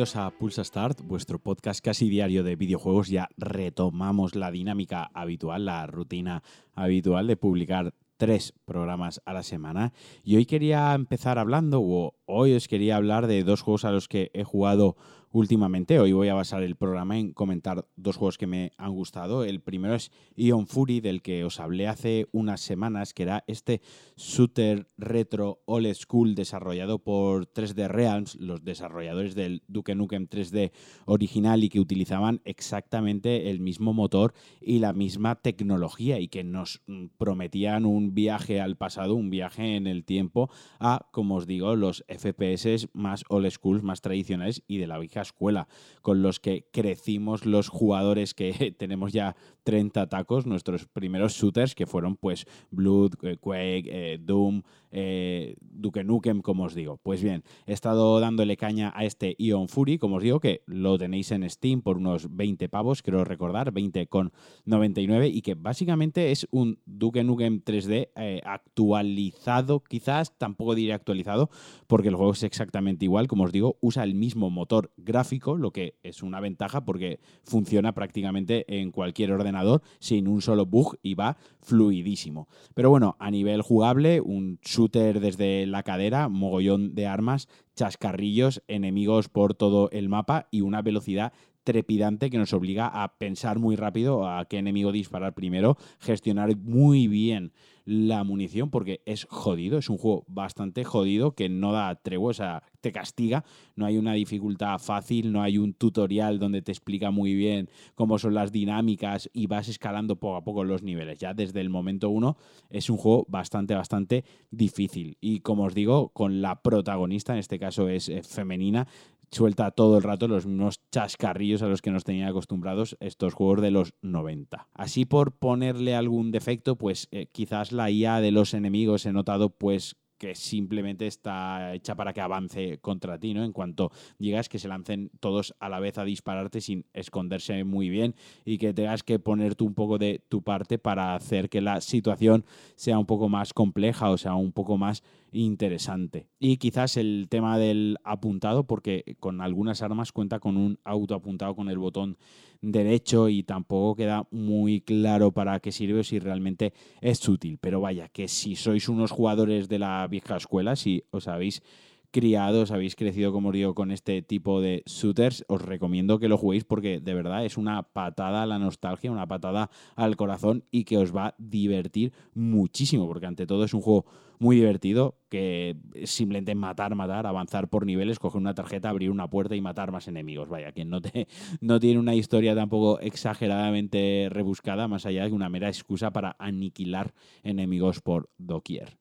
Bienvenidos a Pulsa Start, vuestro podcast casi diario de videojuegos. Ya retomamos la dinámica habitual, la rutina habitual de publicar tres programas a la semana. Y hoy quería empezar hablando, o hoy os quería hablar de dos juegos a los que he jugado últimamente. Hoy voy a basar el programa en comentar dos juegos que me han gustado. El primero es Ion Fury, del que os hablé hace unas semanas, que era este shooter retro old school desarrollado por 3D Realms, los desarrolladores del Duke Nukem 3D original y que utilizaban exactamente el mismo motor y la misma tecnología y que nos prometían un viaje al pasado, un viaje en el tiempo a, como os digo, los FPS más old school, más tradicionales y de la vieja escuela, con los que crecimos los jugadores que tenemos ya 30 tacos, nuestros primeros shooters, que fueron pues Blood, eh, Quake, eh, Doom, eh, Duke Nukem, como os digo. Pues bien, he estado dándole caña a este Ion Fury, como os digo, que lo tenéis en Steam por unos 20 pavos, creo recordar, 20,99 y que básicamente es un Duke Nukem 3D actualizado, quizás, tampoco diré actualizado, porque el juego es exactamente igual, como os digo, usa el mismo motor gráfico, lo que es una ventaja porque funciona prácticamente en cualquier ordenador sin un solo bug y va fluidísimo. Pero bueno, a nivel jugable, un shooter desde la cadera, mogollón de armas, chascarrillos, enemigos por todo el mapa y una velocidad trepidante que nos obliga a pensar muy rápido a qué enemigo disparar primero, gestionar muy bien la munición porque es jodido, es un juego bastante jodido que no da tregua, o sea, te castiga, no hay una dificultad fácil, no hay un tutorial donde te explica muy bien cómo son las dinámicas y vas escalando poco a poco los niveles. Ya desde el momento uno es un juego bastante, bastante difícil. Y como os digo, con la protagonista, en este caso es eh, femenina, suelta todo el rato los mismos chascarrillos a los que nos tenían acostumbrados estos juegos de los 90. Así por ponerle algún defecto, pues eh, quizás la IA de los enemigos he notado pues que simplemente está hecha para que avance contra ti, ¿no? En cuanto llegas, que se lancen todos a la vez a dispararte sin esconderse muy bien y que tengas que poner tú un poco de tu parte para hacer que la situación sea un poco más compleja o sea un poco más interesante. Y quizás el tema del apuntado, porque con algunas armas cuenta con un auto apuntado con el botón derecho y tampoco queda muy claro para qué sirve o si realmente es útil. Pero vaya, que si sois unos jugadores de la vieja escuela, si os habéis criados, habéis crecido, como digo, con este tipo de shooters, os recomiendo que lo juguéis porque de verdad es una patada a la nostalgia, una patada al corazón y que os va a divertir muchísimo, porque ante todo es un juego muy divertido que simplemente matar, matar, avanzar por niveles, coger una tarjeta, abrir una puerta y matar más enemigos. Vaya, que no, te, no tiene una historia tampoco exageradamente rebuscada, más allá de una mera excusa para aniquilar enemigos por doquier.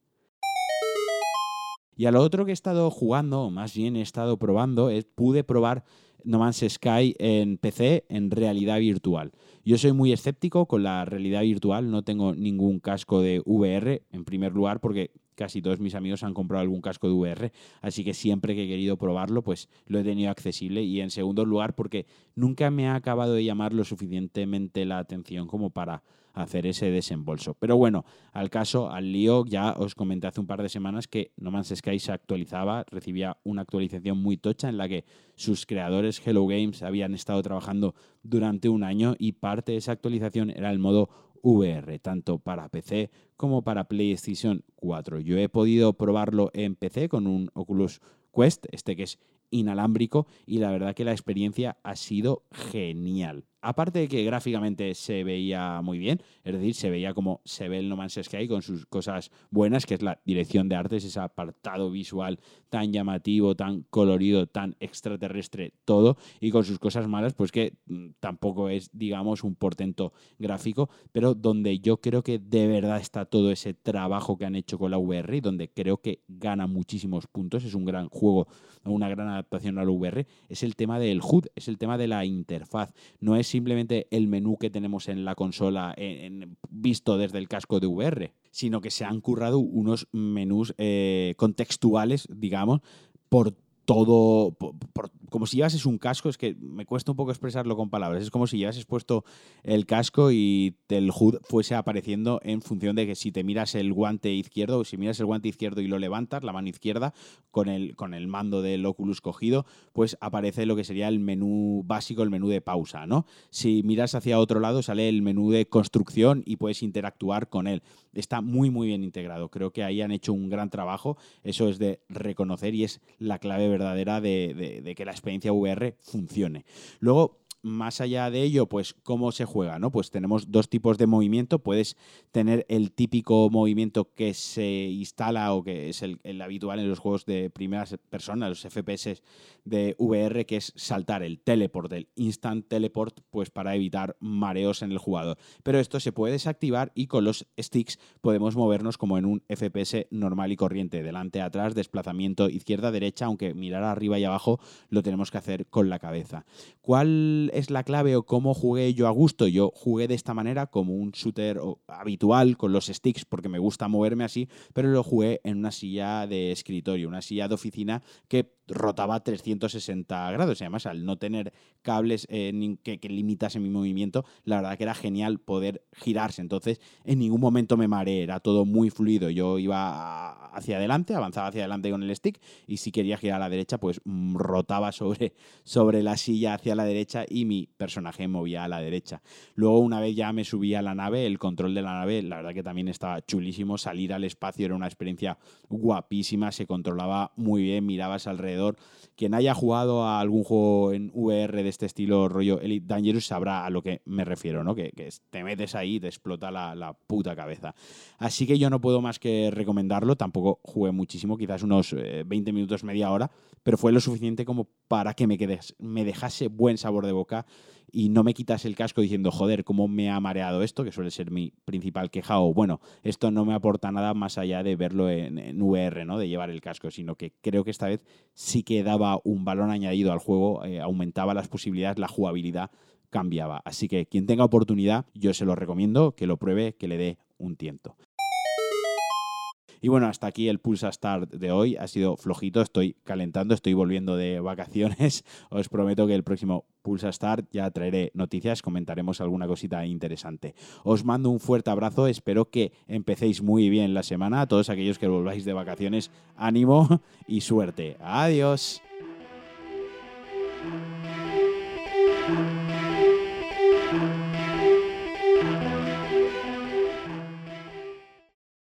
Y a lo otro que he estado jugando, o más bien he estado probando, es pude probar No Man's Sky en PC en realidad virtual. Yo soy muy escéptico con la realidad virtual, no tengo ningún casco de VR, en primer lugar, porque casi todos mis amigos han comprado algún casco de VR, así que siempre que he querido probarlo, pues lo he tenido accesible. Y en segundo lugar, porque nunca me ha acabado de llamar lo suficientemente la atención como para hacer ese desembolso. Pero bueno, al caso, al lío, ya os comenté hace un par de semanas que No Man's Sky se actualizaba, recibía una actualización muy tocha en la que sus creadores Hello Games habían estado trabajando durante un año y parte de esa actualización era el modo VR, tanto para PC como para PlayStation 4. Yo he podido probarlo en PC con un Oculus Quest, este que es inalámbrico, y la verdad que la experiencia ha sido genial aparte de que gráficamente se veía muy bien, es decir, se veía como se ve el No Man's Sky con sus cosas buenas, que es la dirección de artes, ese apartado visual tan llamativo, tan colorido, tan extraterrestre, todo, y con sus cosas malas, pues que mm, tampoco es, digamos, un portento gráfico, pero donde yo creo que de verdad está todo ese trabajo que han hecho con la VR y donde creo que gana muchísimos puntos, es un gran juego, una gran adaptación a la VR, es el tema del HUD, es el tema de la interfaz, no es simplemente el menú que tenemos en la consola visto desde el casco de VR, sino que se han currado unos menús eh, contextuales, digamos, por todo, como si llevases un casco, es que me cuesta un poco expresarlo con palabras, es como si llevases puesto el casco y el HUD fuese apareciendo en función de que si te miras el guante izquierdo, o si miras el guante izquierdo y lo levantas, la mano izquierda, con el, con el mando del Oculus cogido, pues aparece lo que sería el menú básico, el menú de pausa, ¿no? Si miras hacia otro lado, sale el menú de construcción y puedes interactuar con él. Está muy, muy bien integrado. Creo que ahí han hecho un gran trabajo. Eso es de reconocer y es la clave verdadera de, que la experiencia VR funcione. Luego, más allá de ello, pues cómo se juega, ¿no? Pues tenemos dos tipos de movimiento. Puedes tener el típico movimiento que se instala o que es el, habitual en los juegos de primera persona, los FPS de VR, que es saltar el teleport, el instant teleport, pues para evitar mareos en el jugador. Pero esto se puede desactivar y con los sticks podemos movernos como en un FPS normal y corriente, delante, atrás, desplazamiento izquierda-derecha, aunque mirar arriba y abajo lo tenemos que hacer con la cabeza. ¿Cuál es la clave o cómo jugué yo a gusto? Yo jugué de esta manera como un shooter habitual con los sticks porque me gusta moverme así, pero lo jugué en una silla de escritorio, una silla de oficina que rotaba 360 grados. Además, al no tener cables eh, que, que limitasen mi movimiento, la verdad que era genial poder girarse. Entonces, en ningún momento me mareé, era todo muy fluido. Yo iba hacia adelante, avanzaba hacia adelante con el stick y si quería girar a la derecha, pues mm, rotaba sobre, sobre la silla hacia la derecha mi personaje movía a la derecha. Luego, una vez ya me subí a la nave, el control de la nave, la verdad que también estaba chulísimo. Salir al espacio era una experiencia guapísima, se controlaba muy bien, mirabas alrededor quien haya jugado a algún juego en VR de este estilo, rollo Elite Dangerous, sabrá a lo que me refiero, ¿no? Que, te metes ahí y te explota la, puta cabeza. Así que yo no puedo más que recomendarlo. Tampoco jugué muchísimo, quizás unos 20 eh, minutos, media hora, pero fue lo suficiente como para que me, quedes, me dejase buen sabor de boca y no me quitas el casco diciendo, joder, ¿cómo me ha mareado esto? Que suele ser mi principal queja. O bueno, esto no me aporta nada más allá de verlo en, VR, ¿no? De llevar el casco, sino que creo que esta vez sí que daba un valor añadido al juego, eh, aumentaba las posibilidades, la jugabilidad cambiaba. Así que quien tenga oportunidad, yo se lo recomiendo, que lo pruebe, que le dé un tiento. Y bueno, hasta aquí el Pulsa Start de hoy. Ha sido flojito, estoy calentando, estoy volviendo de vacaciones. Os prometo que el próximo Pulsa Start ya traeré noticias, comentaremos alguna cosita interesante. Os mando un fuerte abrazo, espero que empecéis muy bien la semana. A todos aquellos que volváis de vacaciones, ánimo y suerte. Adiós.